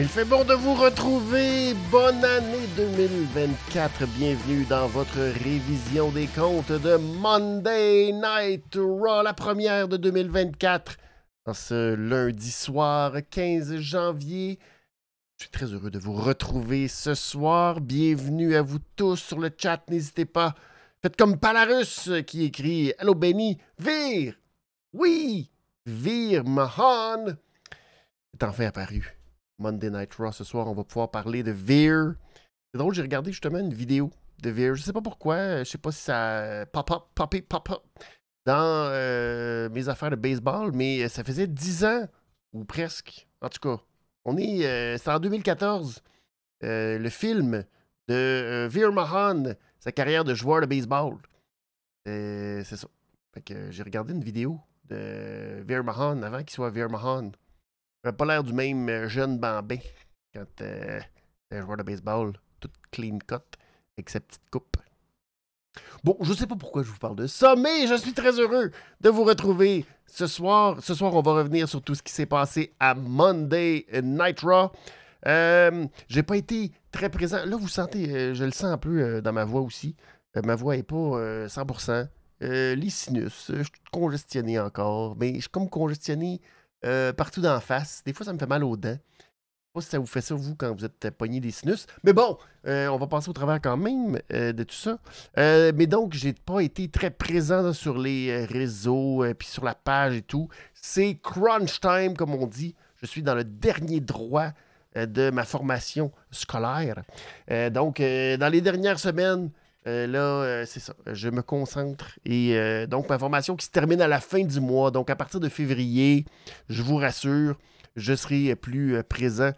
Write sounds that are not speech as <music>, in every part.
Il fait bon de vous retrouver. Bonne année 2024. Bienvenue dans votre révision des comptes de Monday Night Raw, la première de 2024. En ce lundi soir 15 janvier. Je suis très heureux de vous retrouver ce soir. Bienvenue à vous tous sur le chat. N'hésitez pas. Faites comme Palarus qui écrit Hello Benny. Vire. Oui. Vire Mahan est enfin apparu. Monday Night Raw. Ce soir, on va pouvoir parler de Veer. C'est drôle, j'ai regardé justement une vidéo de Veer. Je sais pas pourquoi, je sais pas si ça pop-up, pop-up, pop-up dans euh, mes affaires de baseball, mais ça faisait 10 ans, ou presque. En tout cas, on est. Euh, c'est en 2014. Euh, le film de Veer Mahan, sa carrière de joueur de baseball. c'est ça. Que j'ai regardé une vidéo de Veer Mahan avant qu'il soit Veer Mahan n'avait pas l'air du même euh, jeune bambin quand euh, un joueur de baseball, tout clean cut, avec sa petite coupe. Bon, je sais pas pourquoi je vous parle de ça, mais je suis très heureux de vous retrouver ce soir. Ce soir, on va revenir sur tout ce qui s'est passé à Monday Night Raw. Euh, j'ai pas été très présent. Là, vous sentez, euh, je le sens un peu dans ma voix aussi. ma voix est pas 100%. les sinus, je suis congestionné encore, mais je suis comme congestionné euh, partout d'en face. Des fois, ça me fait mal aux dents. Pas si ça vous fait ça, vous, quand vous êtes pogné des sinus. Mais bon, euh, on va passer au travers quand même euh, de tout ça. mais donc, j'ai pas été très présent sur les réseaux, puis sur la page et tout. C'est crunch time, comme on dit. Je suis dans le dernier droit de ma formation scolaire. donc, dans les dernières semaines, euh, là, euh, c'est ça. Je me concentre. Et euh, donc, ma formation qui se termine à la fin du mois. Donc, à partir de février, je vous rassure, je serai plus présent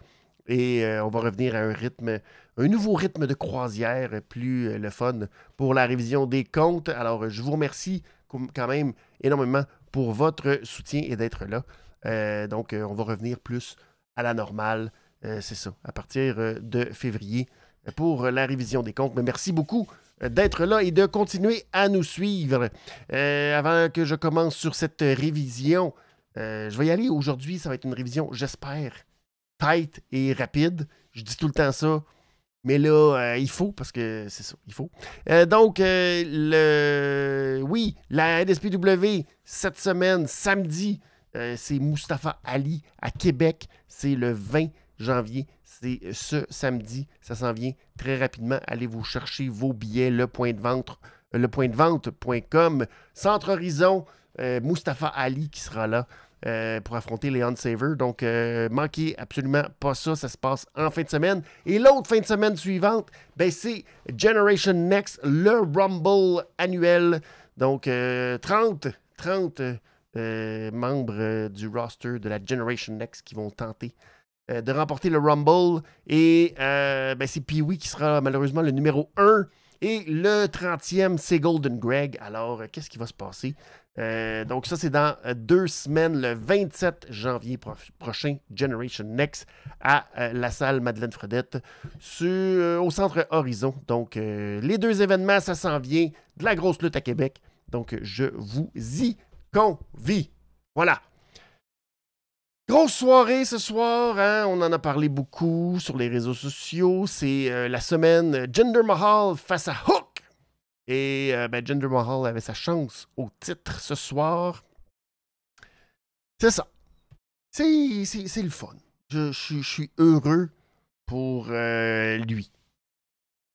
et on va revenir à un rythme, un nouveau rythme de croisière, plus le fun pour la révision des comptes. Alors, je vous remercie quand même énormément pour votre soutien et d'être là. donc, on va revenir plus à la normale. c'est ça, à partir de février pour la révision des comptes. Mais merci beaucoup d'être là et de continuer à nous suivre. Euh, avant que je commence sur cette révision, euh, je vais y aller aujourd'hui. Ça va être une révision, j'espère, tight et rapide. Je dis tout le temps ça. Mais là, euh, il faut, parce que c'est ça, il faut. donc, le... oui, la NSPW, cette semaine, samedi, c'est Mustapha Ali à Québec. C'est le 20 janvier c'est ce samedi. Ça s'en vient très rapidement. Allez vous chercher vos billets, le point de vente, le point de vente.com. Centre Horizon, euh, Mustapha Ali qui sera là. Euh, pour affronter Leon Saver. Donc, euh, manquez absolument pas ça. Ça se passe en fin de semaine. Et l'autre fin de semaine suivante, ben, c'est Generation Next, le Rumble annuel. Donc, 30, 30 membres du roster de la Generation Next qui vont tenter de remporter le Rumble. Et ben, c'est Pee-Wee qui sera malheureusement le numéro 1. Et le 30e, c'est Golden Greg. Alors, qu'est-ce qui va se passer? Donc, ça, c'est dans deux semaines, le 27 janvier prochain, Generation Next, à la salle Madeleine Fredette, au centre Horizon. Donc, les deux événements, ça s'en vient. De la grosse lutte à Québec. Donc, je vous y convie. Voilà. Grosse soirée ce soir, hein? on en a parlé beaucoup sur les réseaux sociaux. C'est euh, la semaine Jinder Mahal face à Hook. Et euh, ben, Jinder Mahal avait sa chance au titre ce soir. C'est ça. C'est le fun. Je, suis heureux pour euh, lui.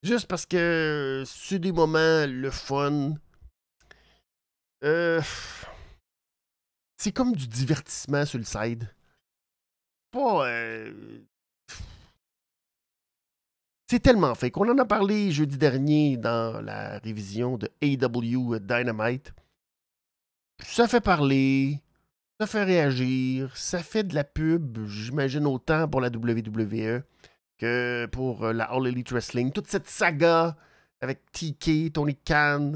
Juste parce que c'est des moments le fun. c'est comme du divertissement sur le side. Euh, c'est tellement fait qu'on en a parlé jeudi dernier dans la révision de AW Dynamite. Ça fait parler, ça fait réagir, ça fait de la pub, j'imagine autant pour la WWE que pour la All Elite Wrestling. Toute cette saga avec TK, Tony Khan,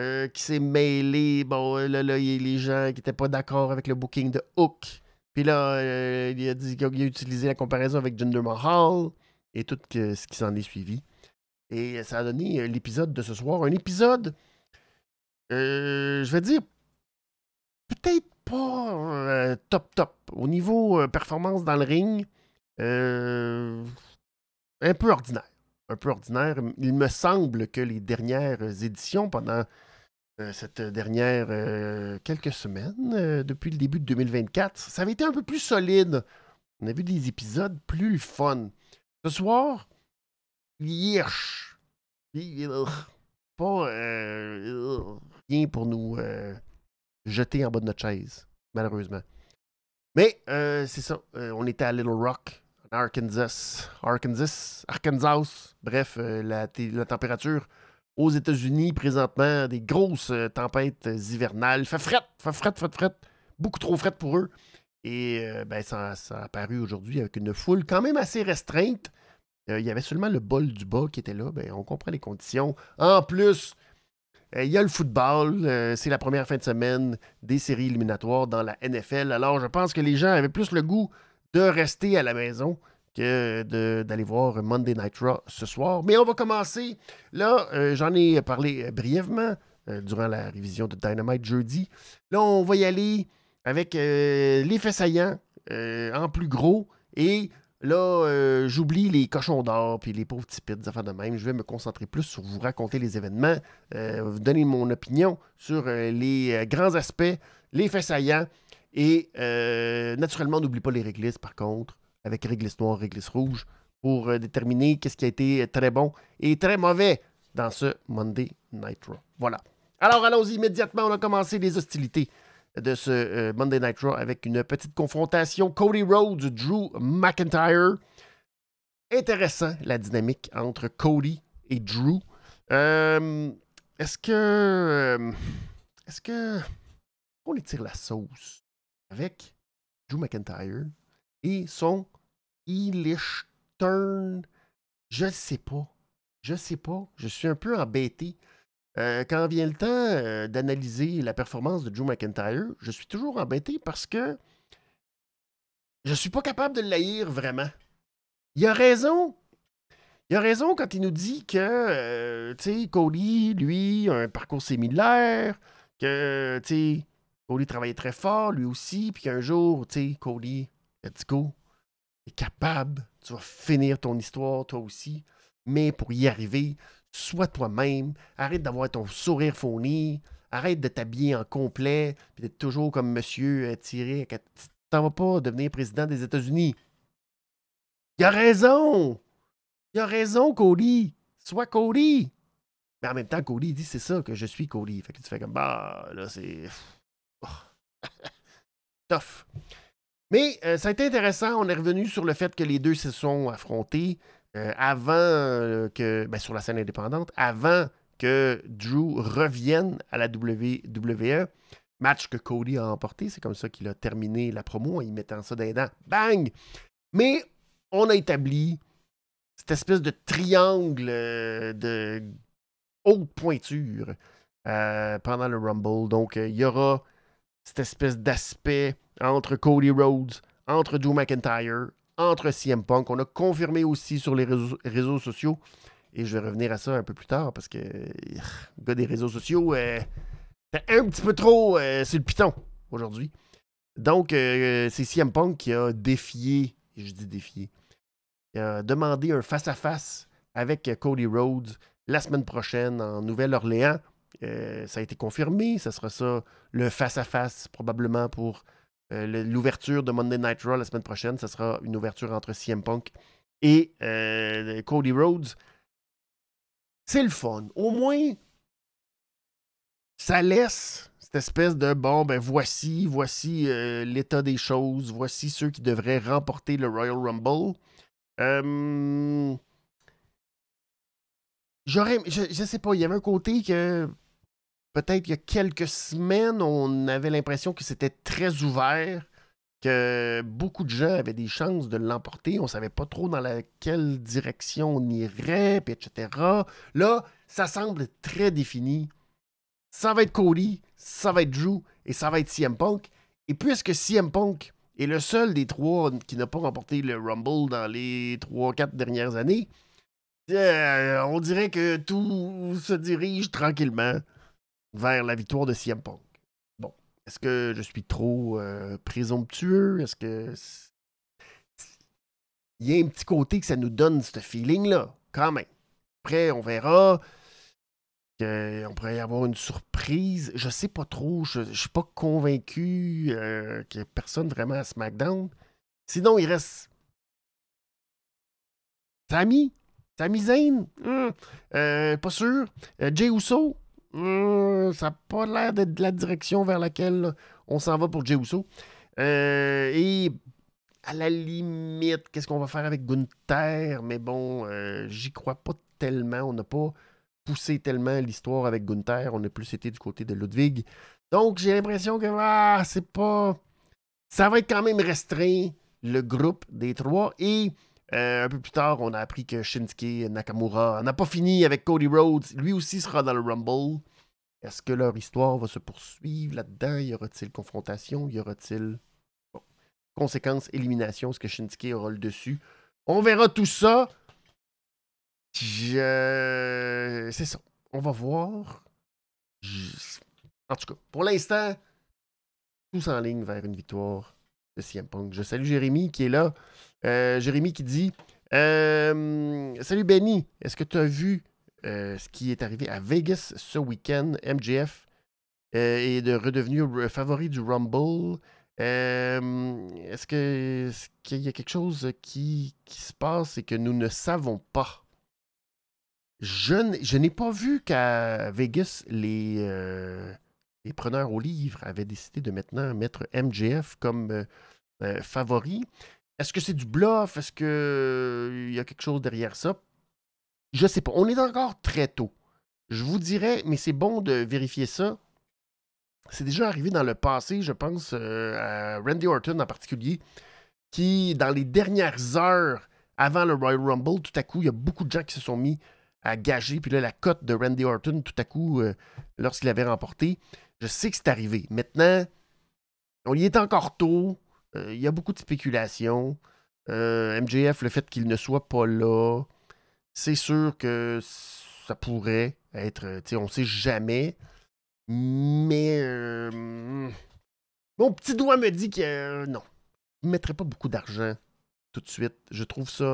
euh, qui s'est mêlé. Bon, là, là, il y a les gens qui n'étaient pas d'accord avec le booking de Hook. Puis là, euh, il a dit qu'il a utilisé la comparaison avec Jinder Mahal et tout ce qui s'en est suivi. Et ça a donné l'épisode de ce soir. Un épisode, je vais dire, peut-être pas top top. Au niveau performance dans le ring, un peu ordinaire. Un peu ordinaire. Il me semble que les dernières éditions, pendant euh, cette dernière euh, quelques semaines, euh, depuis le début de 2024. Ça avait été un peu plus solide. On a vu des épisodes plus fun. Ce soir, yirch. Pas rien pour nous jeter en bas de notre chaise, malheureusement. Mais c'est ça. on était à Little Rock, en Arkansas. Arkansas. Arkansas. Bref, la, la température aux États-Unis présentement, des grosses euh, tempêtes hivernales. Fait fret, fait fret, fait fret. Beaucoup trop fret pour eux. Et euh, ben, ça, a apparu aujourd'hui avec une foule quand même assez restreinte. Euh, il y avait seulement le bol du bas qui était là. Ben, on comprend les conditions. En plus, il y a le football. c'est la première fin de semaine des séries éliminatoires dans la NFL. Alors, je pense que les gens avaient plus le goût de rester à la maison que d'aller voir Monday Night Raw ce soir. Mais on va commencer. Là, euh, j'en ai parlé euh, brièvement euh, durant la révision de Dynamite jeudi. Là, on va y aller avec les faits saillants en plus gros. Et là, j'oublie les cochons d'or puis les pauvres petits des affaires de même. Je vais me concentrer plus sur vous raconter les événements, vous donner mon opinion sur les grands aspects, les faits saillants. Et naturellement, n'oublie pas les réglisses, par contre avec réglisse noire, réglisse rouge, pour euh, déterminer qu'est-ce qui a été très bon et très mauvais dans ce Monday Night Raw. Voilà. Alors allons-y immédiatement, on a commencé les hostilités de ce euh, Monday Night Raw avec une petite confrontation Cody Rhodes, Drew McIntyre. Intéressant la dynamique entre Cody et Drew. Euh, est-ce que est-ce que on étire la sauce avec Drew McIntyre et son Eilish Turn? Je ne sais pas. Je sais pas. Je suis un peu embêté. Euh, quand vient le temps euh, d'analyser la performance de Drew McIntyre, je suis toujours embêté parce que je ne suis pas capable de l'haïr vraiment. Il a raison. Il a raison quand il nous dit que, euh, tu Cody, lui, a un parcours similaire, que, tu sais, Cody travaillait très fort, lui aussi, puis qu'un jour, tu sais, Cody Let's go. Tu es capable. Tu vas finir ton histoire, toi aussi. Mais pour y arriver, sois toi-même. Arrête d'avoir ton sourire fourni. Arrête de t'habiller en complet. Puis d'être toujours comme monsieur euh, tiré. T'en vas pas devenir président des États-Unis. Il a raison. Il a raison, Cody. Sois Cody. Mais en même temps, Cody dit c'est ça que je suis Cody. Fait que tu fais comme bah là c'est. <laughs> Oh. <laughs> Tough. Mais euh, ça a été intéressant. On est revenu sur le fait que les deux se sont affrontés euh, avant euh, que. Ben, sur la scène indépendante, avant que Drew revienne à la WWE. Match que Cody a emporté. C'est comme ça qu'il a terminé la promo en y mettant ça dans les dents. Bang! Mais on a établi cette espèce de triangle de haute pointure pendant le Rumble. Donc, il y aura cette espèce d'aspect entre Cody Rhodes, entre Drew McIntyre, entre CM Punk. On a confirmé aussi sur les réseaux, sociaux. Et je vais revenir à ça un peu plus tard parce que le gars des réseaux sociaux, euh, un petit peu trop euh, sur le piton aujourd'hui. Donc, euh, c'est CM Punk qui a défié, je dis défié, il a demandé un face-à-face avec Cody Rhodes la semaine prochaine en Nouvelle-Orléans. Euh, ça a été confirmé. Ça sera ça, le face-à-face, probablement pour euh, l'ouverture de Monday Night Raw la semaine prochaine. Ça sera une ouverture entre CM Punk et euh, Cody Rhodes. C'est le fun. Au moins, ça laisse cette espèce de bon, ben voici, voici l'état des choses, voici ceux qui devraient remporter le Royal Rumble. J'aurais, je, je sais pas, il y avait un côté que peut-être il y a quelques semaines, on avait l'impression que c'était très ouvert, que beaucoup de gens avaient des chances de l'emporter. On ne savait pas trop dans laquelle direction on irait, etc. Là, ça semble très défini. Ça va être Cody, ça va être Drew et ça va être CM Punk. Et puisque CM Punk est le seul des trois qui n'a pas remporté le Rumble dans les trois, quatre dernières années, Euh, on dirait que tout se dirige tranquillement vers la victoire de CM Punk. Bon, est-ce que je suis trop euh, présomptueux? Est-ce que. Il y a un petit côté que ça nous donne ce feeling-là, quand même. Après, on verra. On pourrait y avoir une surprise. Je sais pas trop. Je, je suis pas convaincu euh, qu'il n'y ait personne vraiment à SmackDown. Sinon, il reste. Sami. Sami Zayn. Hum, euh, pas sûr. Euh, Jay Uso. Hum, ça n'a pas l'air d'être la direction vers laquelle on s'en va pour Jay Uso. et à la limite, qu'est-ce qu'on va faire avec Gunther? Mais bon, j'y crois pas tellement. On n'a pas poussé tellement l'histoire avec Gunther. On a plus été du côté de Ludwig. Donc, j'ai l'impression que ah, c'est pas. Ça va être quand même restreint, le groupe des trois. Et euh, un peu plus tard, on a appris que Shinsuke Nakamura n'a pas fini avec Cody Rhodes. Lui aussi sera dans le Rumble. Est-ce que leur histoire va se poursuivre là-dedans? Y aura-t-il confrontation? Y aura-t-il bon. conséquence, élimination? Est-ce que Shinsuke aura le dessus? On verra tout ça. C'est ça. On va voir. En tout cas, pour l'instant, tous en ligne vers une victoire de CM Punk. Je salue Jérémy qui est là. Euh, Jérémy qui dit euh, Salut Benny, est-ce que tu as vu euh, ce qui est arrivé à Vegas ce week-end? MJF est de redevenu favori du Rumble? est-ce, que, qu'il y a quelque chose qui, se passe et que nous ne savons pas? Je, n'ai pas vu qu'à Vegas, les, euh, preneurs au livre avaient décidé de maintenant mettre MJF comme euh, euh, favori. Est-ce que c'est du bluff? Est-ce qu'il y a quelque chose derrière ça? Je ne sais pas. On est encore très tôt. Je vous dirais, mais c'est bon de vérifier ça. C'est déjà arrivé dans le passé, je pense à Randy Orton en particulier, qui, dans les dernières heures avant le Royal Rumble, tout à coup, il y a beaucoup de gens qui se sont mis à gager. Puis là, la cote de Randy Orton, tout à coup, euh, lorsqu'il avait remporté, je sais que c'est arrivé. Maintenant, on y est encore tôt. Euh, il y a beaucoup de spéculation. Euh, MJF, le fait qu'il ne soit pas là, c'est sûr que ça pourrait être. On ne sait jamais. Mais mon petit doigt me dit que non. Je ne mettrais pas beaucoup d'argent tout de suite. Je trouve ça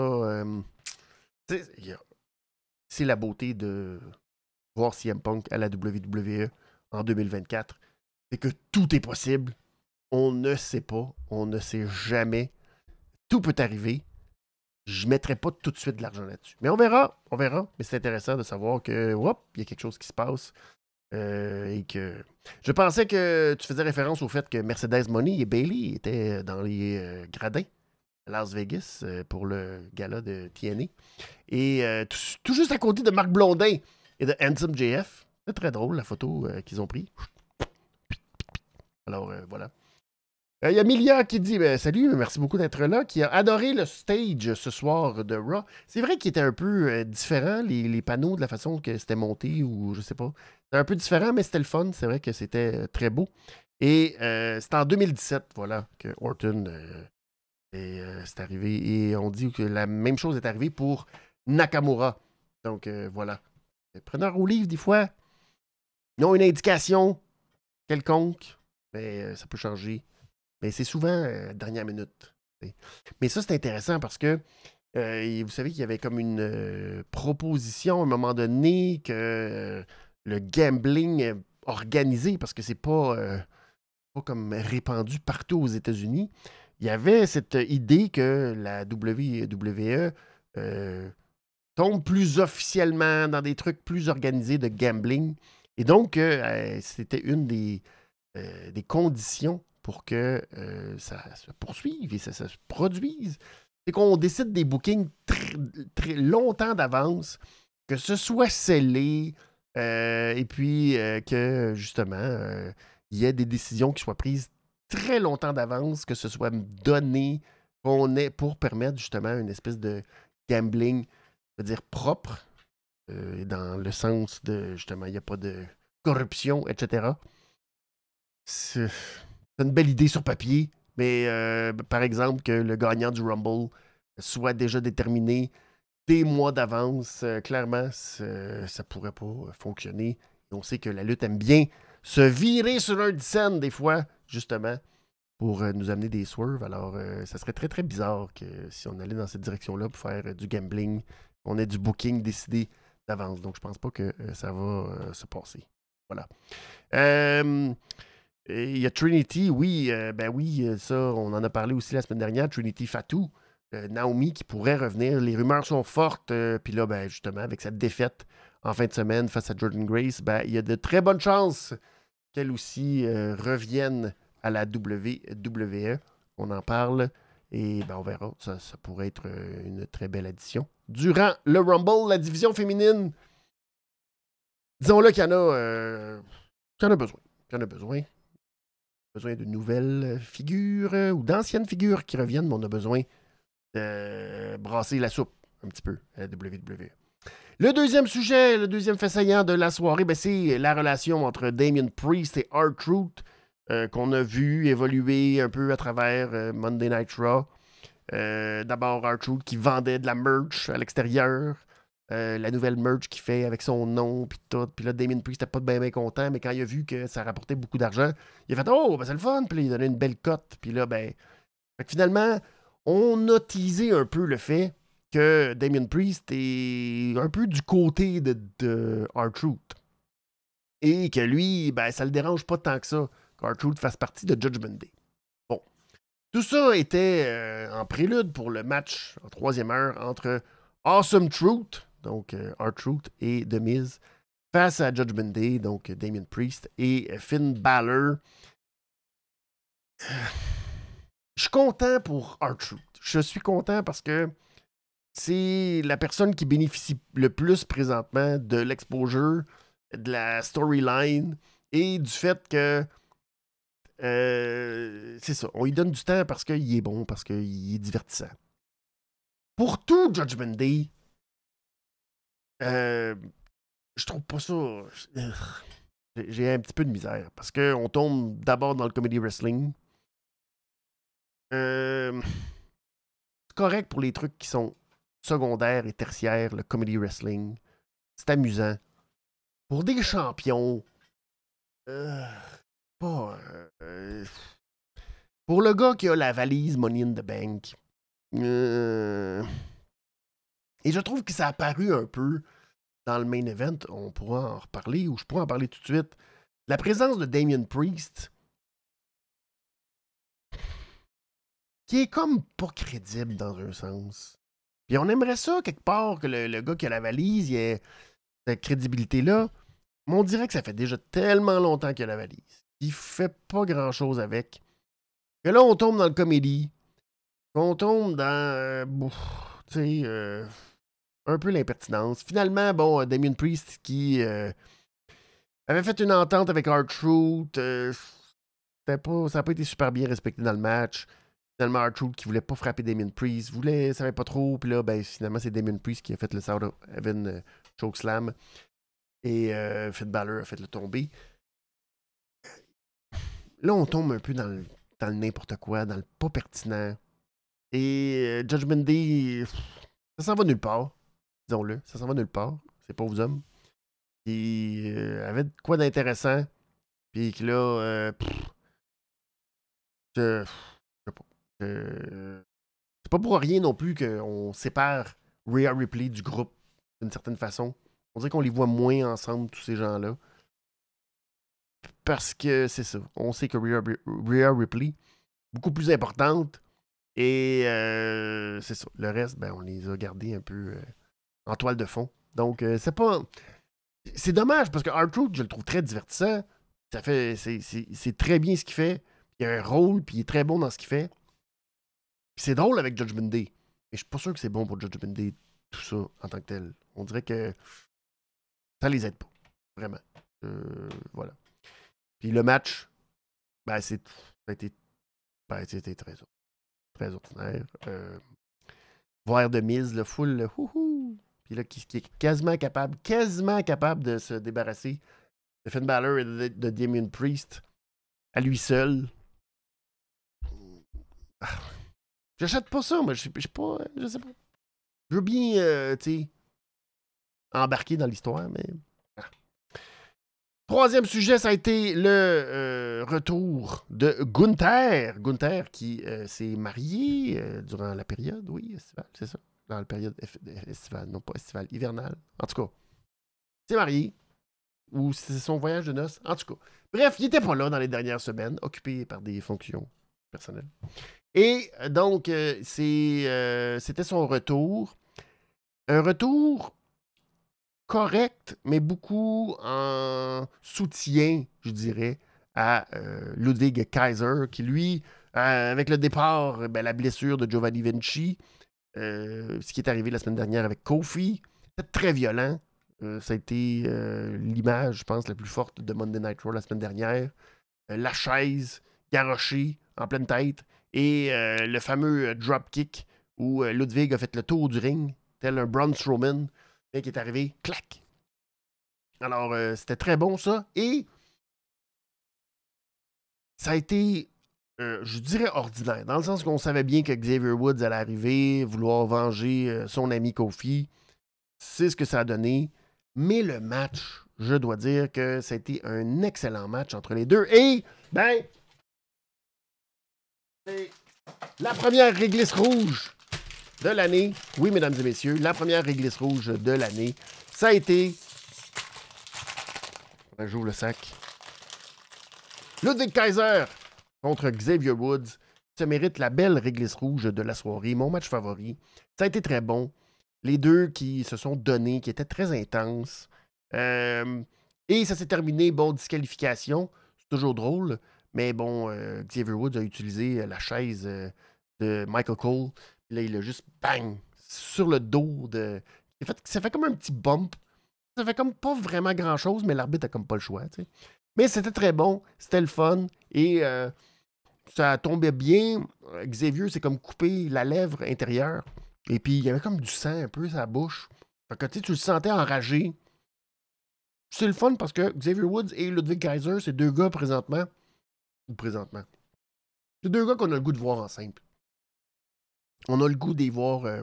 c'est la beauté de voir CM Punk à la WWE en 2024. C'est que tout est possible. On ne sait pas. On ne sait jamais. Tout peut arriver. Je ne mettrai pas tout de suite de l'argent là-dessus. Mais on verra. On verra. Mais c'est intéressant de savoir que, il y a quelque chose qui se passe. Euh, et que. Je pensais que tu faisais référence au fait que Mercedes Money et Bailey étaient dans les euh, gradins Las Vegas euh, pour le gala de TNA. Et tout, juste à côté de Marc Blondin et de Handsome JF. C'est très drôle la photo qu'ils ont pris. Alors voilà. Il y a Milia qui dit ben, Salut, merci beaucoup d'être là, qui a adoré le stage ce soir de Raw. C'est vrai qu'il était un peu différent, les, panneaux, de la façon que c'était monté, ou je sais pas. C'était un peu différent, mais c'était le fun. C'est vrai que c'était très beau. Et c'était en 2017, voilà, que Orton euh, c'est arrivé. Et on dit que la même chose est arrivée pour Nakamura. Donc euh, voilà. Les preneurs au livre, des fois, ils ont une indication quelconque, mais euh, ça peut changer. Mais c'est souvent dernière minute. Mais ça, c'est intéressant parce que vous savez qu'il y avait comme une proposition à un moment donné que le gambling organisé, parce que c'est pas, pas comme répandu partout aux États-Unis, il y avait cette idée que la WWE euh, tombe plus officiellement dans des trucs plus organisés de gambling. Et donc, euh, c'était une des, euh, des, conditions pour que ça se poursuive et ça, se produise. C'est qu'on décide des bookings très, très longtemps d'avance, que ce soit scellé, et puis que justement, il y ait des décisions qui soient prises très longtemps d'avance que ce soit donné qu'on ait pour permettre justement une espèce de gambling, je veux dire propre, euh, dans le sens de justement, il n'y a pas de corruption, etc. une belle idée sur papier, mais euh, par exemple, que le gagnant du Rumble soit déjà déterminé des mois d'avance. Euh, clairement, ça pourrait pas fonctionner. on sait que la lutte aime bien se virer sur un scène des fois, justement, pour nous amener des swerves. Alors, ça serait très, très bizarre que si on allait dans cette direction-là pour faire du gambling, on ait du booking décidé d'avance. Donc, je pense pas que ça va se passer. Voilà. Il y a Trinity, oui, ben oui, ça, on en a parlé aussi la semaine dernière. Trinity Fatou, Naomi qui pourrait revenir. Les rumeurs sont fortes. Puis là, ben, justement, avec cette défaite en fin de semaine face à Jordan Grace, ben, il y a de très bonnes chances qu'elle aussi revienne à la WWE. On en parle et ben, on verra. Ça, ça pourrait être une très belle addition. Durant le Rumble, la division féminine disons-le qu'il y en a, euh, qu'il y en a besoin. Qu'il y en a besoin. Besoin de nouvelles figures euh, ou d'anciennes figures qui reviennent, mais on a besoin de brasser la soupe un petit peu à la WWE. Le deuxième sujet, le deuxième fait saillant de la soirée, ben, c'est la relation entre Damien Priest et R-Truth euh, qu'on a vu évoluer un peu à travers Monday Night Raw. D'abord, R-Truth qui vendait de la merch à l'extérieur. Euh, la nouvelle merch qu'il fait avec son nom, puis tout. Puis là, Damien Priest n'était pas bien, bien content, mais quand il a vu que ça rapportait beaucoup d'argent, il a fait Oh, ben c'est le fun. Puis là, il a donné une belle cote. Puis là, ben. finalement, on a teasé un peu le fait que Damien Priest est un peu du côté de, de R-Truth. Et que lui, ben, ça le dérange pas tant que ça qu'R-Truth fasse partie de Judgment Day. Bon. Tout ça était euh, en prélude pour le match en troisième heure entre Awesome Truth, donc euh, R-Truth et The Miz, face à Judgment Day, donc Damien Priest et Finn Balor. <sighs> Je suis content pour R-Truth. Je suis content parce que c'est la personne qui bénéficie le plus présentement de l'exposure, de la storyline et du fait que euh, c'est ça, on lui donne du temps parce qu'il est bon, parce qu'il est divertissant. Pour tout Judgment Day, euh, je trouve pas ça. J'ai un petit peu de misère parce qu'on tombe d'abord dans le comedy wrestling. Euh, c'est correct pour les trucs qui sont secondaires et tertiaires, le comedy wrestling. C'est amusant. Pour des champions, euh, pas. pour le gars qui a la valise Money in the Bank, et je trouve que ça a apparu un peu dans le main event, on pourra en reparler, ou je pourrais en parler tout de suite. La présence de Damien Priest, qui est comme pas crédible dans un sens. Puis on aimerait ça, quelque part, que le, gars qui a la valise, ait cette crédibilité-là. Mais on dirait que ça fait déjà tellement longtemps qu'il a la valise. Il fait pas grand-chose avec. Et là, on tombe dans le comédie. On tombe dans. Euh, tu sais. Euh, un peu l'impertinence. Finalement, bon, euh, Damien Priest qui euh, avait fait une entente avec R-Truth. Euh, pas, ça n'a pas été super bien respecté dans le match. Finalement, R-Truth qui voulait pas frapper Damien Priest, voulait, savait pas trop. Puis là, ben, finalement, c'est Damien Priest qui a fait le South of Heaven Chokeslam. Et Finn Balor a fait le tomber. Là, on tombe un peu dans le, dans le n'importe quoi, dans le pas pertinent. Et Judgment Day, ça s'en va nulle part disons-le. Ça s'en va nulle part, ces pauvres hommes. Qui euh, avaient quoi d'intéressant. Puis que là, euh, je, sais pas. c'est pas pour rien non plus qu'on sépare Rhea Ripley du groupe d'une certaine façon. On dirait qu'on les voit moins ensemble, tous ces gens-là. Parce que c'est ça. On sait que Rhea, Ripley, beaucoup plus importante. Et euh, c'est ça. Le reste, ben, on les a gardés un peu. Euh, en toile de fond. Donc, euh, c'est pas. C'est dommage parce que R-Truth, je le trouve très divertissant. Ça fait. C'est très bien ce qu'il fait. Il a un rôle, puis il est très bon dans ce qu'il fait. C'est drôle avec Judgment Day. Mais je suis pas sûr que c'est bon pour Judgment Day, tout ça, en tant que tel. On dirait que ça les aide pas. Vraiment. Euh, voilà. Puis le match, ben, c'est. Ça a été. Ben, c'était très, très ordinaire. Euh, voir de mise, le full, le houhou, puis là, qui, est quasiment capable, quasiment capable de se débarrasser de Finn Balor et de, Damien Priest à lui seul. <sighs> J'achète pas ça, moi. Je sais pas. Je sais pas. je veux bien, euh, tu sais, embarquer dans l'histoire, mais. Troisième sujet, ça a été le euh, retour de Gunther. Gunther qui euh, s'est marié durant la période, oui, c'est ça. Dans la période estivale, non pas estivale, hivernale. En tout cas, s'est marié. Ou c'est son voyage de noces. En tout cas. Bref, il n'était pas là dans les dernières semaines, occupé par des fonctions personnelles. Et donc, c'était son retour. Un retour correct, mais beaucoup en soutien, je dirais, à euh, Ludwig Kaiser, qui lui, euh, avec le départ, ben, la blessure de Giovanni Vinci, euh, ce qui est arrivé la semaine dernière avec Kofi, c'était très violent. ça a été l'image, je pense, la plus forte de Monday Night Raw la semaine dernière. la chaise garochée en pleine tête et le fameux dropkick où Ludwig a fait le tour du ring tel un Braun Strowman, qui est arrivé, clac. Alors, euh, c'était très bon ça. Et ça a été, euh, je dirais, ordinaire, dans le sens qu'on savait bien que Xavier Woods allait arriver, vouloir venger euh, son ami Kofi. C'est ce que ça a donné. Mais le match, je dois dire que été un excellent match entre les deux. Et, ben, la première réglisse rouge de l'année. Oui, mesdames et messieurs, la première réglisse rouge de l'année. Ça a été. J'ouvre le sac. Ludwig Kaiser contre Xavier Woods. Ça mérite la belle réglisse rouge de la soirée, mon match favori. Ça a été très bon. Les deux qui se sont donnés, qui étaient très intenses. Euh, et ça s'est terminé, bon, disqualification. C'est toujours drôle. Mais bon, euh, Xavier Woods a utilisé la chaise euh, de Michael Cole Là, il a juste bang sur le dos de. ça fait comme un petit bump. Ça fait comme pas vraiment grand chose, mais l'arbitre a comme pas le choix. Mais c'était très bon, c'était le fun et euh, ça tombait bien. Xavier s'est comme coupé la lèvre intérieure et puis il y avait comme du sang un peu sur la bouche. Fait que tu le sentais enragé. C'est le fun parce que Xavier Woods et Ludwig Kaiser, c'est deux gars présentement. Ou présentement. C'est deux gars qu'on a le goût de voir en simple on a le goût d'y voir euh,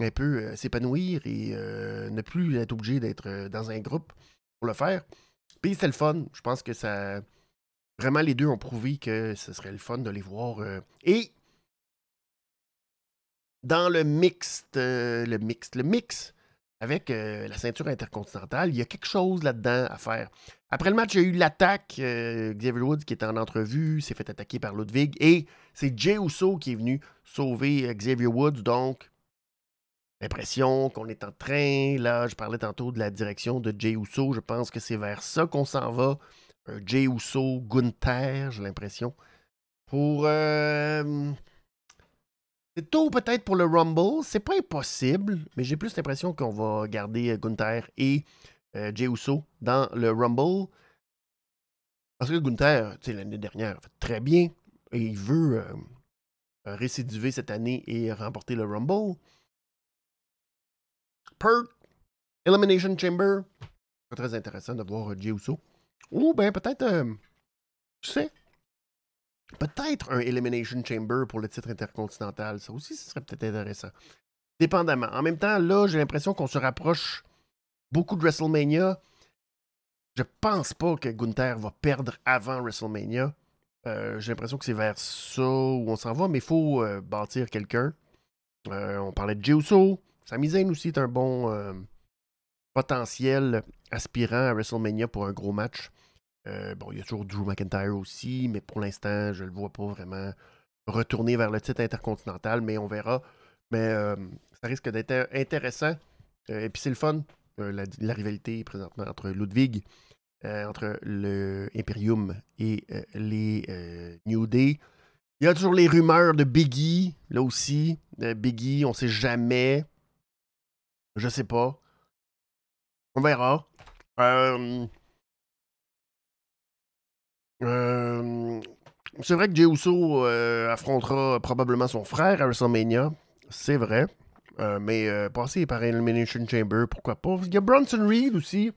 un peu euh, s'épanouir et euh, ne plus être obligé d'être dans un groupe pour le faire. Puis c'est le fun. Je pense que ça. Vraiment, les deux ont prouvé que ce serait le fun de les voir. Et dans le mixte, le mixte, le mix avec la ceinture intercontinentale, il y a quelque chose là-dedans à faire. Après le match, il y a eu l'attaque. Xavier Woods qui était en entrevue s'est fait attaquer par Ludwig et c'est Jay Uso qui est venu sauver euh, Xavier Woods. Donc, l'impression qu'on est en train, là, je parlais tantôt de la direction de Jay Uso. Je pense que c'est vers ça qu'on s'en va. Un Jay Uso, Gunther, j'ai l'impression. Pour. Euh, c'est tôt peut-être pour le Rumble. C'est pas impossible, mais j'ai plus l'impression qu'on va garder euh, Gunther et Jay Uso dans le Rumble. Parce que Gunther, l'année dernière, fait très bien et il veut euh, euh, récidiver cette année et remporter le Rumble. Perk, Elimination Chamber. Très intéressant de voir euh, Jey Uso. Ou ben peut-être, tu sais, peut-être un Elimination Chamber pour le titre intercontinental. Ça aussi, ce serait peut-être intéressant. Dépendamment. En même temps, là, j'ai l'impression qu'on se rapproche beaucoup de WrestleMania. Je pense pas que Gunther va perdre avant WrestleMania. Euh, j'ai l'impression que c'est vers ça où on s'en va, mais il faut euh, bâtir quelqu'un. Euh, on parlait de Jey Sami Zayn aussi est un bon potentiel aspirant à WrestleMania pour un gros match. bon, il y a toujours Drew McIntyre aussi, mais pour l'instant, je ne le vois pas vraiment retourner vers le titre intercontinental, mais on verra. Mais ça risque d'être intéressant. et puis c'est le fun, la, rivalité présentement entre Ludwig euh, entre le Imperium et euh, les euh, New Day. Il y a toujours les rumeurs de Biggie, là aussi. Biggie, on sait jamais. Je sais pas. On verra. c'est vrai que Jey Uso affrontera probablement son frère à WrestleMania. C'est vrai. mais passer par Elimination Chamber, pourquoi pas? Il y a Bronson Reed aussi.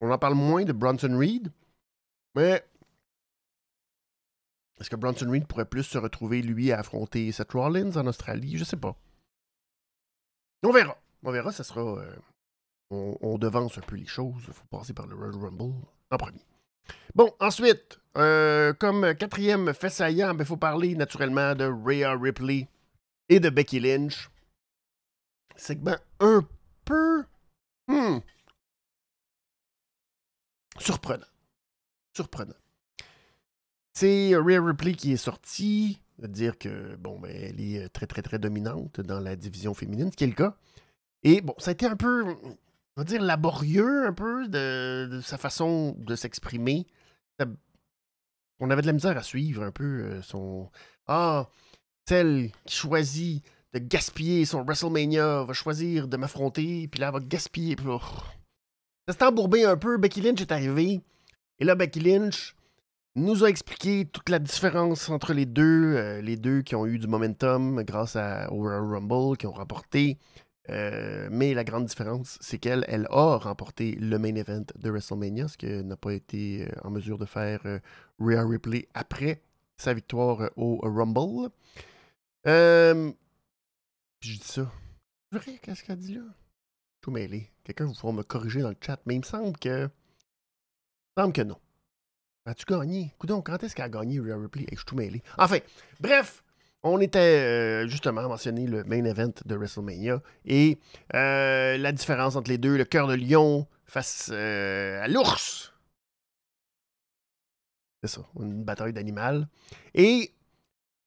On en parle moins de Bronson Reed, mais est-ce que Bronson Reed pourrait plus se retrouver, lui, à affronter Seth Rollins en Australie? Je sais pas. On verra. On verra, ça sera. Euh, on, devance un peu les choses. Il faut passer par le Royal Rumble en premier. Bon, ensuite, euh, comme quatrième fait il ben, faut parler naturellement de Rhea Ripley et de Becky Lynch. Segment un peu. Hmm, surprenant. Surprenant. C'est Rhea Ripley qui est sortie, dire que bon, ben, elle est très très très dominante dans la division féminine, ce qui est le cas. Et bon, ça a été un peu, on va dire, laborieux un peu de, sa façon de s'exprimer. On avait de la misère à suivre un peu euh, son. Ah, celle qui choisit de gaspiller son WrestleMania va choisir de m'affronter, puis là, elle va gaspiller. Puis, oh. Ça s'est embourbé un peu. Becky Lynch est arrivée. Et là, Becky Lynch nous a expliqué toute la différence entre les deux. Euh, les deux qui ont eu du momentum grâce à, au Rumble, qui ont remporté. Euh, mais la grande différence, c'est qu'elle elle a remporté le main event de WrestleMania, ce que n'a pas été euh, en mesure de faire Rhea Ripley après sa victoire au Rumble. Euh, je dis ça. C'est vrai, qu'est-ce qu'elle dit là? Tout mêlé. Quelqu'un vous me corriger dans le chat, mais il me semble que. Il me semble que non. As-tu gagné? Coudon, quand est-ce qu'elle a gagné Rhea Ripley? Et je suis tout mêlé. Enfin, bref, on était euh, justement mentionné le main event de WrestleMania et euh, la différence entre les deux, le cœur de lion face euh, à l'ours. C'est ça, une bataille d'animal. Et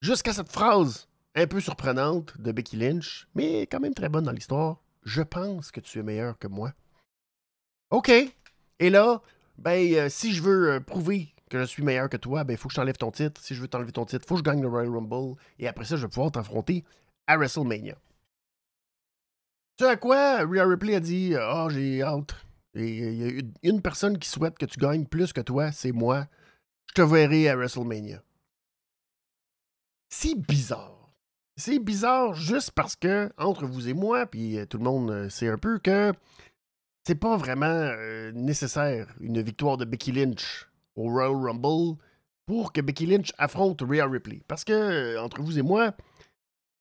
jusqu'à cette phrase un peu surprenante de Becky Lynch, mais quand même très bonne dans l'histoire. Je pense que tu es meilleur que moi. OK. Et là, ben, si je veux prouver que je suis meilleur que toi, ben, il faut que je t'enlève ton titre. Si je veux t'enlever ton titre, faut que je gagne le Royal Rumble. Et après ça, je vais pouvoir t'affronter à WrestleMania. Tu à quoi Rhea Ripley a dit oh, j'ai hâte. Et il y a une personne qui souhaite que tu gagnes plus que toi, c'est moi. Je te verrai à WrestleMania. C'est bizarre. C'est bizarre juste parce que, entre vous et moi, puis euh, tout le monde euh, sait un peu que c'est pas vraiment euh, nécessaire une victoire de Becky Lynch au Royal Rumble pour que Becky Lynch affronte Rhea Ripley. Parce que, entre vous et moi,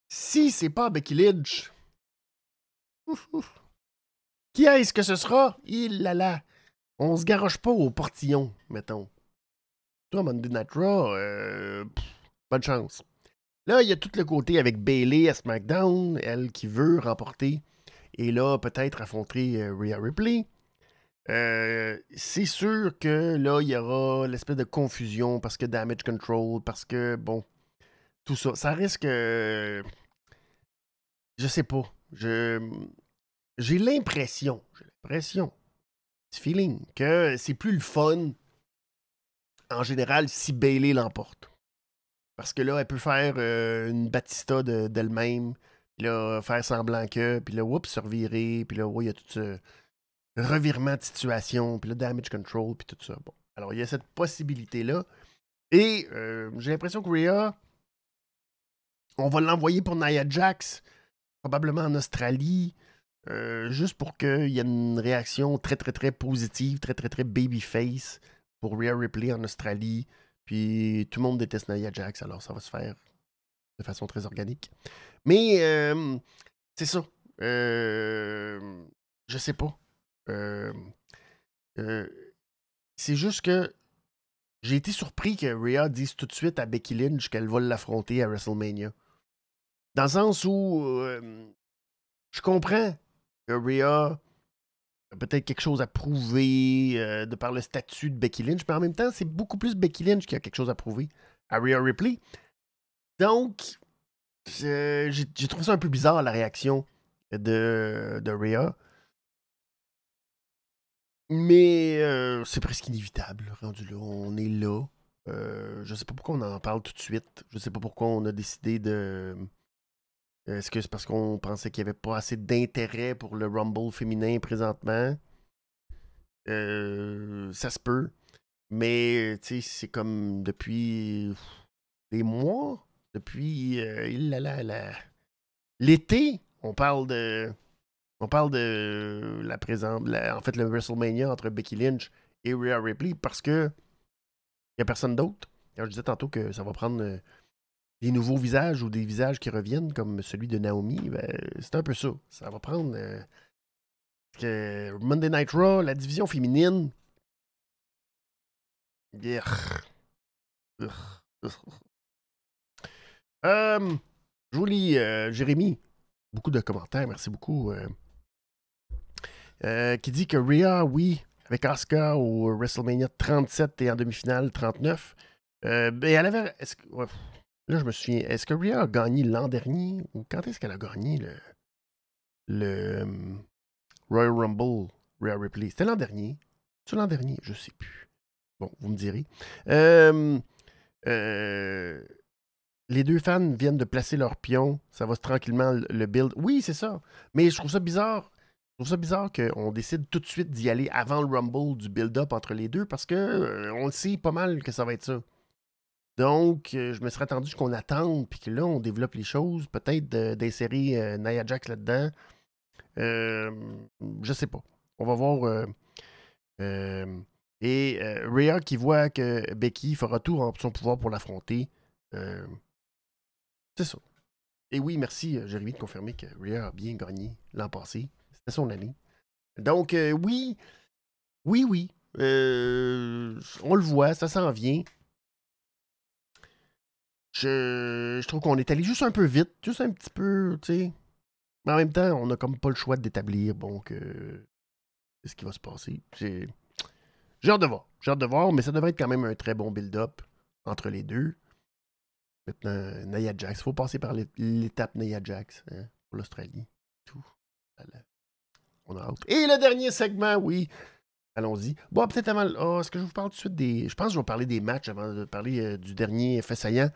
si c'est pas Becky Lynch, qui est-ce que ce sera? Il là là. On se garoche pas au portillon, mettons. Toi, Monday Night Raw, bonne chance. Là, il y a tout le côté avec Bailey à SmackDown, elle qui veut remporter. Et là, peut-être affronter euh, Rhea Ripley. Euh, c'est sûr que là, il y aura l'espèce de confusion parce que damage control, parce que, bon, tout ça. Ça risque. Je sais pas. Je. J'ai l'impression, j'ai l'impression, ce feeling, que c'est plus le fun en général si Bailey l'emporte. Parce que là, elle peut faire euh, une Batista d'elle-même, puis là, faire semblant que, puis là, oups, se revirer, puis là, il y a tout ce revirement de situation, puis là, damage control, puis tout ça. Bon. Alors, il y a cette possibilité-là. Et euh, j'ai l'impression que Rhea, on va l'envoyer pour Nia Jax, probablement en Australie, euh, juste pour qu'il y ait une réaction très, très, très positive, très, très, très babyface pour Rhea Ripley en Australie. Puis tout le monde déteste Nia Jax, alors ça va se faire de façon très organique. Mais euh, c'est ça. Je sais pas. Euh, c'est juste que j'ai été surpris que Rhea dise tout de suite à Becky Lynch qu'elle va l'affronter à WrestleMania. Dans le sens où je comprends que Rhea peut-être quelque chose à prouver euh, de par le statut de Becky Lynch, mais en même temps, c'est beaucoup plus Becky Lynch qui a quelque chose à prouver à Rhea Ripley. Donc, j'ai trouvé ça un peu bizarre la réaction de, de Rhea. Mais euh, c'est presque inévitable, rendu là. On est là. Euh, je sais pas pourquoi on en parle tout de suite. Je sais pas pourquoi on a décidé de est-ce que c'est parce qu'on pensait qu'il n'y avait pas assez d'intérêt pour le Rumble féminin présentement? Euh, ça se peut. Mais, c'est comme depuis des mois, depuis euh, l'été, on parle de. On parle de la présence. en fait, le WrestleMania entre Becky Lynch et Rhea Ripley parce que il n'y a personne d'autre. Je disais tantôt que ça va prendre euh, les nouveaux visages ou des visages qui reviennent, comme celui de Naomi, ben, c'est un peu ça. Ça va prendre. que Monday Night Raw, la division féminine. Yeah. Euh, lis, Jérémy. Beaucoup de commentaires, merci beaucoup. Qui dit que Rhea, oui, avec Asuka au WrestleMania 37 et en demi-finale 39. Euh, ben, elle avait. là, je me souviens. Est-ce que Rhea a gagné l'an dernier ou quand est-ce qu'elle a gagné le, le euh, Royal Rumble Rhea Ripley? C'était l'an dernier. C'est l'an dernier Je sais plus. Bon, vous me direz. Euh, les deux fans viennent de placer leur pion. Ça va tranquillement le build. Oui, c'est ça. Mais je trouve ça bizarre. Je trouve ça bizarre qu'on décide tout de suite d'y aller avant le Rumble du build-up entre les deux parce que euh, on le sait pas mal que ça va être ça. Donc, euh, je me serais attendu qu'on attende puis que là, on développe les choses. Peut-être d'insérer euh, Nia Jax là-dedans. je sais pas. On va voir. et Rhea qui voit que Becky fera tout en son pouvoir pour l'affronter. c'est ça. Et oui, merci, Jérémy, de confirmer que Rhea a bien gagné l'an passé. C'est son année. Donc, euh, oui, oui, oui. Euh, on le voit, ça s'en vient. Je, trouve qu'on est allé juste un peu vite, juste un petit peu, tu sais. Mais en même temps, on n'a comme pas le choix d'établir, bon, que c'est ce qui va se passer. J'ai hâte de voir. J'ai hâte de voir, mais ça devrait être quand même un très bon build-up entre les deux. Maintenant, Naya Jax. Il faut passer par l'étape Naya Jax hein, pour l'Australie. Tout. Et le dernier segment, oui. Allons-y. Bon, peut-être avant. Oh, est-ce que je vous parle tout de suite des. Je pense que je vais parler des matchs avant de parler euh, du dernier fait saillant.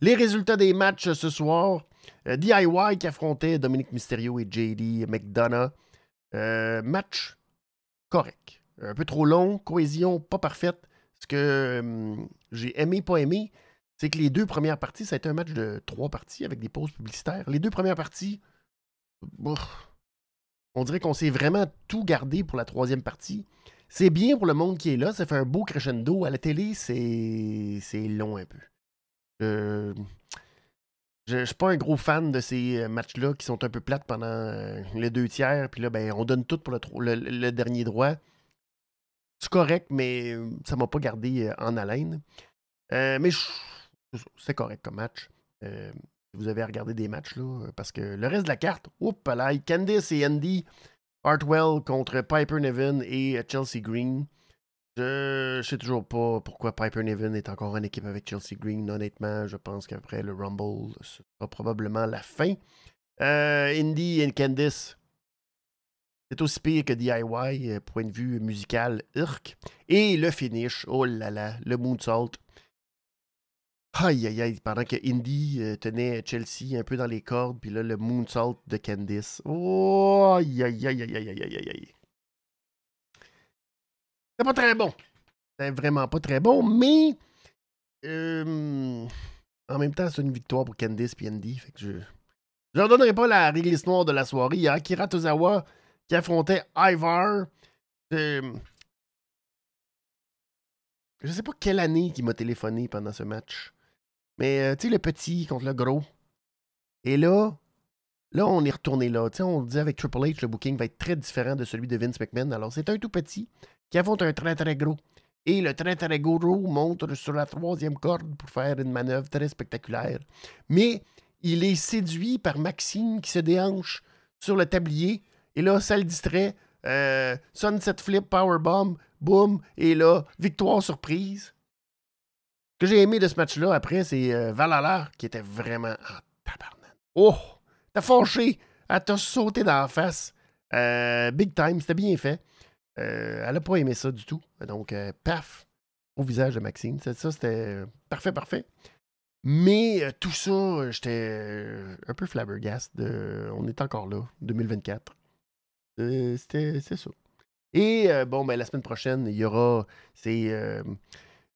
Les résultats des matchs ce soir. Euh, DIY qui affrontait Dominique Mysterio et JD McDonough. Euh, match correct. Un peu trop long, cohésion pas parfaite. Ce que hum, j'ai aimé, pas aimé, c'est que les deux premières parties, ça a été un match de trois parties avec des pauses publicitaires. Les deux premières parties, on dirait qu'on s'est vraiment tout gardé pour la troisième partie. C'est bien pour le monde qui est là, ça fait un beau crescendo. À la télé, c'est long un peu. Euh, je ne suis pas un gros fan de ces euh, matchs-là qui sont un peu plates pendant euh, les deux tiers. Puis là, ben, on donne tout pour le, dernier droit. C'est correct, mais ça m'a pas gardé en haleine. mais c'est correct comme match vous avez regardé des matchs, là, parce que le reste de la carte, oups, là, Candice et Andy Hartwell contre Piper Nevin et euh, Chelsea Green. Je ne sais toujours pas pourquoi Piper Nevin est encore en équipe avec Chelsea Green. Honnêtement, je pense qu'après le Rumble, ce sera probablement la fin. Euh, Indy et Candice, c'est aussi pire que DIY, euh, point de vue musical, irk. Et le finish, oh là là, le moonsault. Aïe, aïe, aïe, pendant que Indy euh, tenait Chelsea un peu dans les cordes, puis là, le moonsault de Candice. Oh, aïe, aïe, aïe, aïe, aïe, aïe, aïe, aïe. C'est pas très bon. C'est vraiment pas très bon, mais euh, en même temps, c'est une victoire pour Candice et Indy. Fait que je. Je leur donnerai pas la réglisse noire de la soirée. Il y a Akira Tozawa qui affrontait Ivar. Euh, je sais pas quelle année qui m'a téléphoné pendant ce match. Mais euh, tu sais, le petit contre le gros. Et là, là, on est retourné là. Tu sais, on dit avec Triple H, le booking va être très différent de celui de Vince McMahon. Alors, c'est un tout petit qui affronte un très très gros. Et le très très gros monte sur la troisième corde pour faire une manœuvre très spectaculaire. Mais il est séduit par Maxime qui se déhanche sur le tablier. Et là, ça le distrait. Euh, sunset flip, powerbomb, boum. Et là, victoire surprise. Ce que j'ai aimé de ce match-là, après, c'est euh, Valhalla qui était vraiment en tabarnak. Oh! T'as fâché! Elle t'a sauté dans la face. Euh, big time, c'était bien fait. Euh, elle n'a pas aimé ça du tout. Donc, paf! Au visage de Maxime. Ça, c'était parfait, parfait. Mais tout ça, j'étais un peu flabbergast. on est encore là, 2024. c'était ça. Et bon, ben, la semaine prochaine, il y aura ces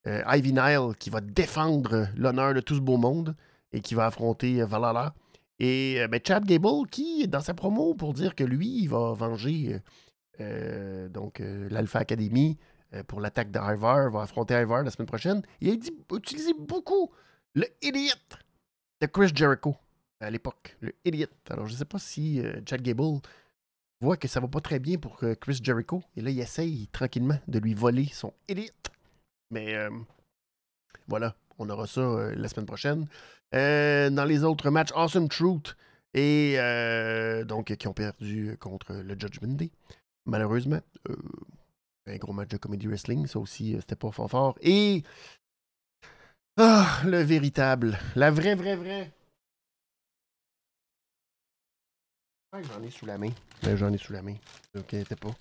euh, Ivy Nile qui va défendre l'honneur de tout ce beau monde et qui va affronter euh, Valhalla. Et euh, ben, Chad Gable qui, dans sa promo, pour dire que lui, il va venger donc l'Alpha Academy pour l'attaque d'Ivar, va affronter Ivar la semaine prochaine. Il a utilisé beaucoup le idiot de Chris Jericho à l'époque, le Idiot. Alors, je ne sais pas si Chad Gable voit que ça va pas très bien pour Chris Jericho. Et là, il essaye tranquillement de lui voler son Idiot. Mais voilà, on aura ça la semaine prochaine. dans les autres matchs, Awesome Truth et donc qui ont perdu contre le Judgment Day, malheureusement. un gros match de comedy wrestling, ça aussi, c'était pas fort fort. Et ah, le véritable, la vraie, vraie, vraie J'en ai sous la main. Ben, j'en ai sous la main. Ok, t'es pas.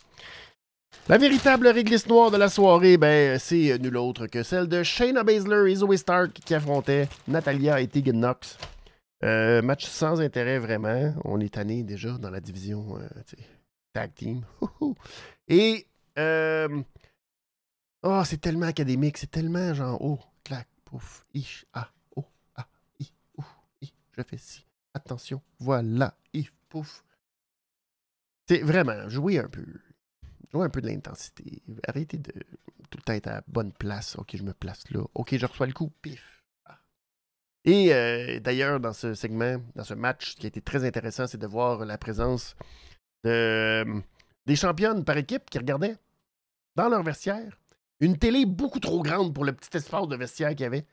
La véritable réglisse noire de la soirée, ben, c'est nul autre que celle de Shayna Baszler et Zoe Stark qui affrontaient Natalia et Tegan Knox. Euh, match sans intérêt vraiment. On est tanné déjà dans la division euh, tag team. <laughs> Et euh, oh, c'est tellement académique, c'est tellement genre oh, clac, pouf, ish, ah, oh, ah, i, ouf, i, je fais ci. Attention, voilà, if, pouf. C'est vraiment, jouer un peu. Jouer un peu de l'intensité. Arrêtez de tout le temps être à bonne place. Ok, je me place là. Ok, je reçois le coup. Pif. Ah. Et euh, d'ailleurs, dans ce segment, dans ce match, ce qui a été très intéressant, c'est de voir la présence de, des championnes par équipe qui regardaient dans leur vestiaire une télé beaucoup trop grande pour le petit espace de vestiaire qu'il y avait.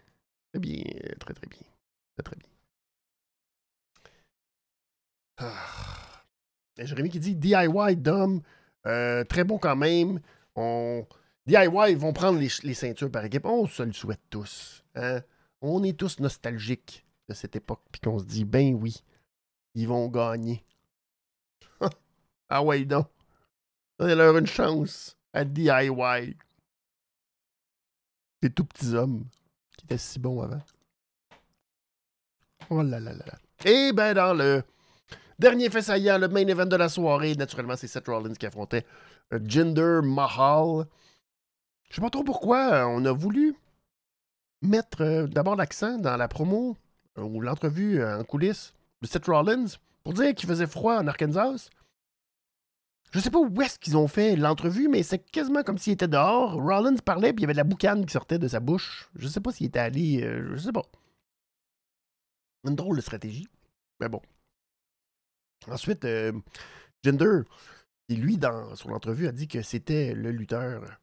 Très bien, très très bien. Très très bien. Ah. Jérémy qui dit DIY, Dom, euh, très bon quand même. On... DIY vont prendre les, ceintures par équipe. On se le souhaite tous. Hein. On est tous nostalgiques de cette époque. Puis qu'on se dit, ben oui, ils vont gagner. <laughs> ah ouais, donc. Donnez-leur une chance à DIY. Ces tout petits hommes qui étaient si bons avant. Oh là là là là. Et ben dans le Dernier fait saillant, le main event de la soirée. Naturellement, c'est Seth Rollins qui affrontait euh, Jinder Mahal. Je sais pas trop pourquoi euh, on a voulu mettre euh, d'abord l'accent dans la promo ou l'entrevue en coulisses de Seth Rollins pour dire qu'il faisait froid en Arkansas. Je sais pas où est-ce qu'ils ont fait l'entrevue, mais c'est quasiment comme s'il était dehors. Rollins parlait, puis il y avait de la boucane qui sortait de sa bouche. Je sais pas s'il était allé. je sais pas. Une drôle de stratégie. Mais bon. Ensuite, euh, Jinder, qui lui, dans son entrevue, a dit que c'était le lutteur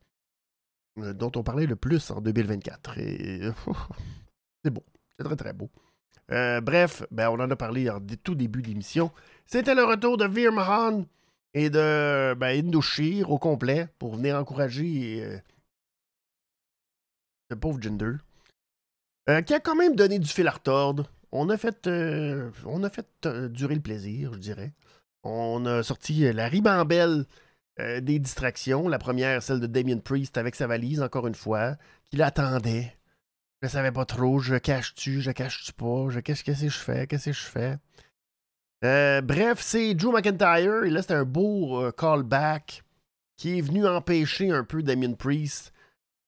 euh, dont on parlait le plus en 2024. Et <laughs> c'est beau. C'est très, très beau. Euh, bref, ben, on en a parlé en tout début de l'émission. C'était le retour de Veer Mahan et de ben, au complet pour venir encourager ce pauvre Jinder. qui a quand même donné du fil à retordre on a fait, euh, euh, durer le plaisir, je dirais. On a sorti euh, la ribambelle des distractions. La première, celle de Damien Priest avec sa valise, encore une fois, qui l'attendait. Je savais pas trop, je cache-tu, je cache-tu pas, je qu'est-ce que je fais, qu'est-ce que je fais? bref, c'est Drew McIntyre, et là, c'est un beau callback qui est venu empêcher un peu Damien Priest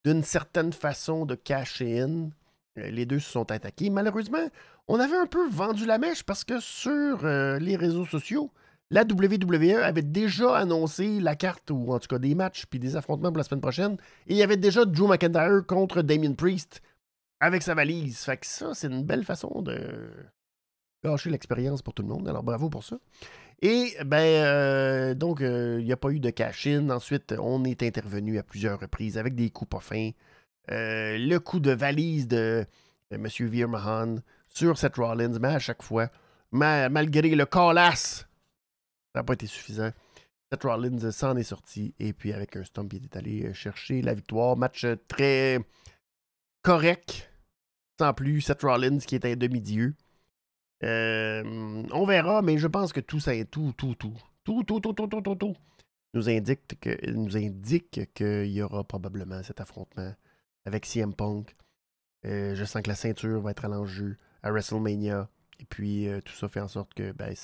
d'une certaine façon de cacher in. Les deux se sont attaqués. Malheureusement, on avait un peu vendu la mèche parce que sur euh, les réseaux sociaux, la WWE avait déjà annoncé la carte, ou en tout cas des matchs, puis des affrontements pour la semaine prochaine. Et il y avait déjà Drew McIntyre contre Damien Priest avec sa valise. Fait que ça, c'est une belle façon de gâcher l'expérience pour tout le monde. Alors bravo pour ça. Et ben euh, donc euh, il n'y a pas eu de cash-in. Ensuite, on est intervenu à plusieurs reprises avec des coups pas fins. Le coup de valise de M. Veermahan sur Seth Rollins, mais à chaque fois, malgré le colasse, ça n'a pas été suffisant. Seth Rollins s'en est sorti et puis avec un stomp, il est allé euh, chercher la victoire. Match euh, très correct, sans plus. Seth Rollins qui est un demi-dieu. Euh, on verra, mais je pense que tout ça tout, tout, tout, tout, tout, tout, tout, tout, tout, tout, nous indique que nous indique qu'il y aura probablement cet affrontement avec CM Punk. je sens que la ceinture va être à l'enjeu à WrestleMania. Et puis, euh, tout ça fait en sorte que ben,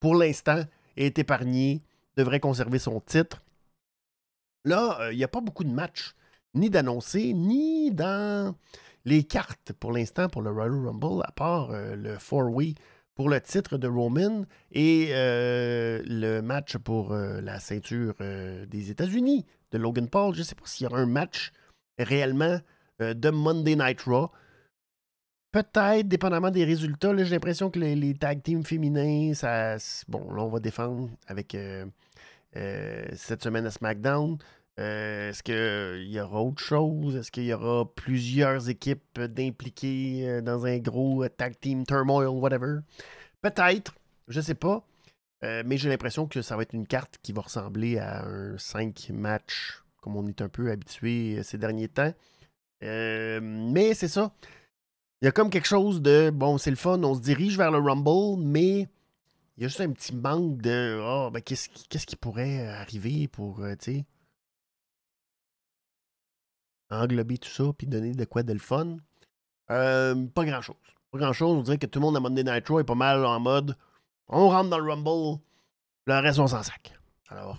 pour l'instant, est épargné, devrait conserver son titre. Là, euh, il n'y a pas beaucoup de matchs, ni d'annoncés, ni dans les cartes pour l'instant pour le Royal Rumble, à part euh, le four-way pour le titre de Roman et le match pour la ceinture des États-Unis de Logan Paul. Je ne sais pas s'il y aura un match réellement de Monday Night Raw. Peut-être, dépendamment des résultats. J'ai l'impression que les, tag teams féminins, ça, bon, là, on va défendre avec euh, euh, cette semaine à SmackDown. Euh, est-ce qu'il y aura autre chose? Est-ce qu'il y aura plusieurs équipes d'impliquer dans un gros tag team turmoil, whatever? Peut-être, je sais pas. mais j'ai l'impression que ça va être une carte qui va ressembler à un 5 match, comme on est un peu habitué ces derniers temps. mais c'est ça. Il y a comme quelque chose de bon, c'est le fun, on se dirige vers le Rumble, mais il y a juste un petit manque de oh, ben qu'est-ce qui, qui pourrait arriver pour, euh, englober tout ça puis donner de quoi de le fun. Euh, pas grand-chose. Pas grand-chose. On dirait que tout le monde à Monday Nitro est pas mal en mode on rentre dans le Rumble, le reste on s'en sac. Alors,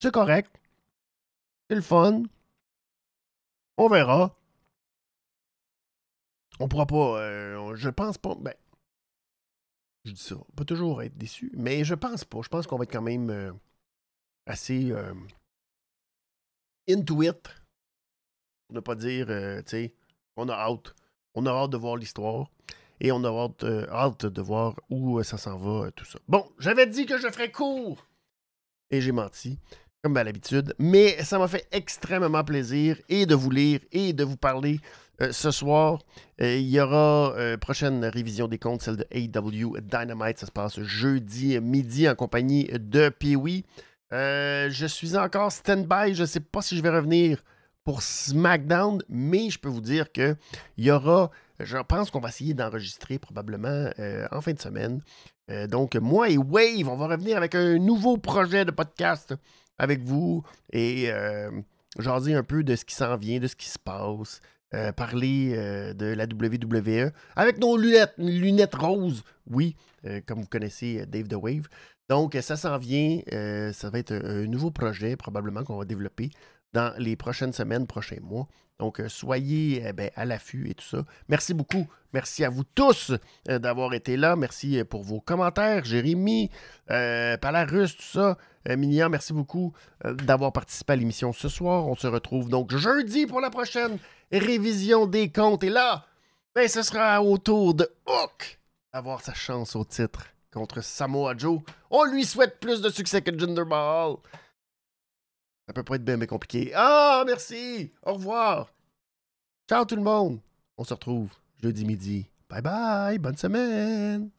c'est correct. C'est le fun. On verra. On pourra pas. Euh, je pense pas. Ben, je dis ça. Pas toujours être déçu. Mais je pense pas. Je pense qu'on va être quand même euh, assez euh, into it. Pour ne pas dire, tu sais, on a hâte. On a hâte de voir l'histoire. Et on a hâte, hâte de voir où ça s'en va, tout ça. Bon, j'avais dit que je ferais court. Et j'ai menti comme à l'habitude. Mais ça m'a fait extrêmement plaisir et de vous lire et de vous parler euh, ce soir. Euh, il y aura euh, prochaine révision des comptes, celle de AW Dynamite. Ça se passe jeudi midi en compagnie de Pee-Wee. je suis encore stand-by. Je ne sais pas si je vais revenir pour SmackDown, mais je peux vous dire qu'il y aura, je pense qu'on va essayer d'enregistrer probablement en fin de semaine. donc, moi et Wave, on va revenir avec un nouveau projet de podcast avec vous et jaser un peu de ce qui s'en vient, de ce qui se passe. Euh, parler euh, de la WWE avec nos lunettes, lunettes roses, oui, euh, comme vous connaissez Dave the Wave. Donc, ça s'en vient. ça va être un, nouveau projet, probablement, qu'on va développer dans les prochaines semaines, prochains mois. Donc, soyez eh ben, à l'affût et tout ça. Merci beaucoup. Merci à vous tous d'avoir été là. Merci pour vos commentaires. Jérémy, Palarus, tout ça. Mignon, merci beaucoup d'avoir participé à l'émission ce soir. On se retrouve donc jeudi pour la prochaine révision des comptes. Et là, ben, ce sera au tour de Hook avoir sa chance au titre contre Samoa Joe. On lui souhaite plus de succès que Jinder Ball. Ça peut pas être bien mais compliqué. Ah, merci. Au revoir. Ciao tout le monde. On se retrouve jeudi midi. Bye bye. Bonne semaine.